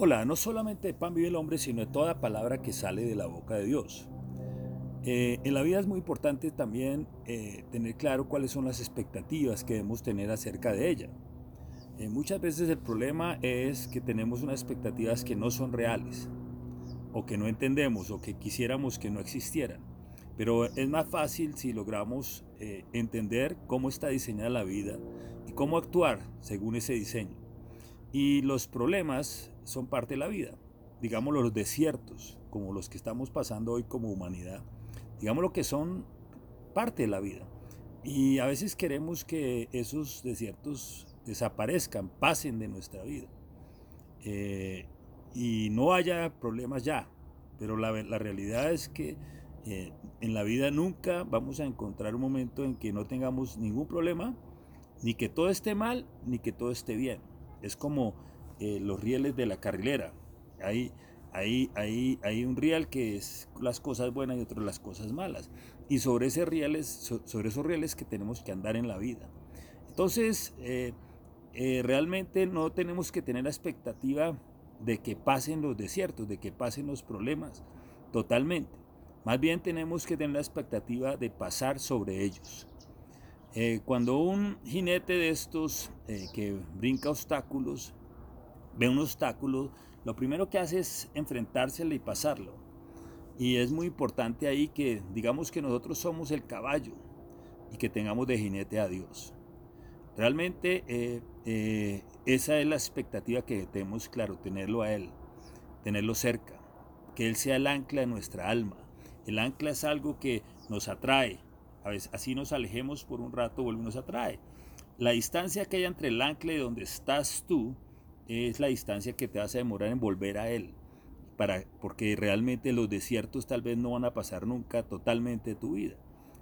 Hola, no solamente de pan vive el hombre, sino de toda palabra que sale de la boca de Dios. Eh, en la vida es muy importante también eh, tener claro cuáles son las expectativas que debemos tener acerca de ella. Eh, muchas veces el problema es que tenemos unas expectativas que no son reales, o que no entendemos, o que quisiéramos que no existieran. Pero es más fácil si logramos entender cómo está diseñada la vida y cómo actuar según ese diseño. Y los problemas son parte de la vida. Digamos los desiertos, como los que estamos pasando hoy como humanidad, digamos lo que son parte de la vida. Y a veces queremos que esos desiertos desaparezcan, pasen de nuestra vida. Eh, y no haya problemas ya. Pero la, realidad es que eh, en la vida nunca vamos a encontrar un momento en que no tengamos ningún problema, ni que todo esté mal, ni que todo esté bien. Es como eh, los rieles de la carrilera. Hay, hay, hay, hay un riel que es las cosas buenas y otro las cosas malas. Y sobre, ese rieles, sobre esos rieles que tenemos que andar en la vida. Entonces, eh, eh, realmente no tenemos que tener la expectativa de que pasen los desiertos, de que pasen los problemas, totalmente. Más bien tenemos que tener la expectativa de pasar sobre ellos. cuando un jinete de estos que brinca obstáculos ve un obstáculo, lo primero que hace es enfrentárselo y pasarlo. Y es muy importante ahí que digamos que nosotros somos el caballo y que tengamos de jinete a Dios. Realmente eh, eh, esa es la expectativa que tenemos, claro, tenerlo a Él, tenerlo cerca, que Él sea el ancla de nuestra alma. El ancla es algo que nos atrae, a veces así nos alejemos por un rato, vuelve nos atrae. La distancia que hay entre el ancla y donde estás tú es la distancia que te vas a demorar en volver a Él. Para, porque realmente los desiertos tal vez no van a pasar nunca totalmente tu vida.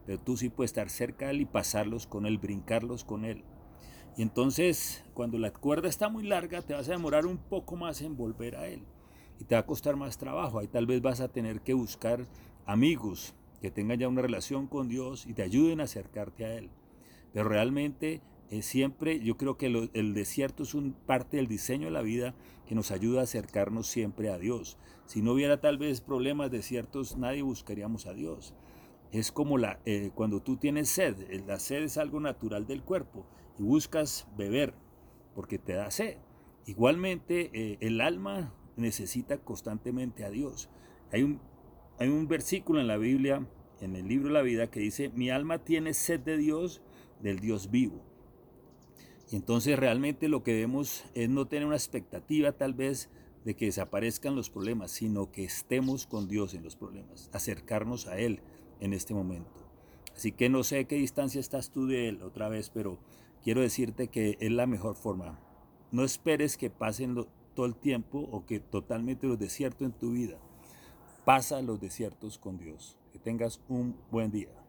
Pero tú sí puedes estar cerca de Él y pasarlos con Él, brincarlos con Él. Y entonces, cuando la cuerda está muy larga, te vas a demorar un poco más en volver a Él. Y te va a costar más trabajo. Ahí tal vez vas a tener que buscar amigos que tengan ya una relación con Dios y te ayuden a acercarte a Él. Pero realmente eh, siempre yo creo que el desierto es un parte del diseño de la vida que nos ayuda a acercarnos siempre a Dios. Si no hubiera tal vez problemas desiertos, nadie buscaríamos a Dios. Es como la, eh, cuando tú tienes sed, eh, la sed es algo natural del cuerpo y buscas beber porque te da sed. Igualmente, el alma necesita constantemente a Dios. Hay un, hay un versículo en la Biblia, en el libro de la vida, que dice, mi alma tiene sed de Dios, del Dios vivo. Y entonces realmente lo que debemos es no tener una expectativa tal vez de que desaparezcan los problemas, sino que estemos con Dios en los problemas, acercarnos a Él en este momento. Así que no sé qué distancia estás tú de Él otra vez, pero quiero decirte que es la mejor forma. No esperes que pasen todo el tiempo o que totalmente los desiertos en tu vida. Pasa los desiertos con Dios. Que tengas un buen día.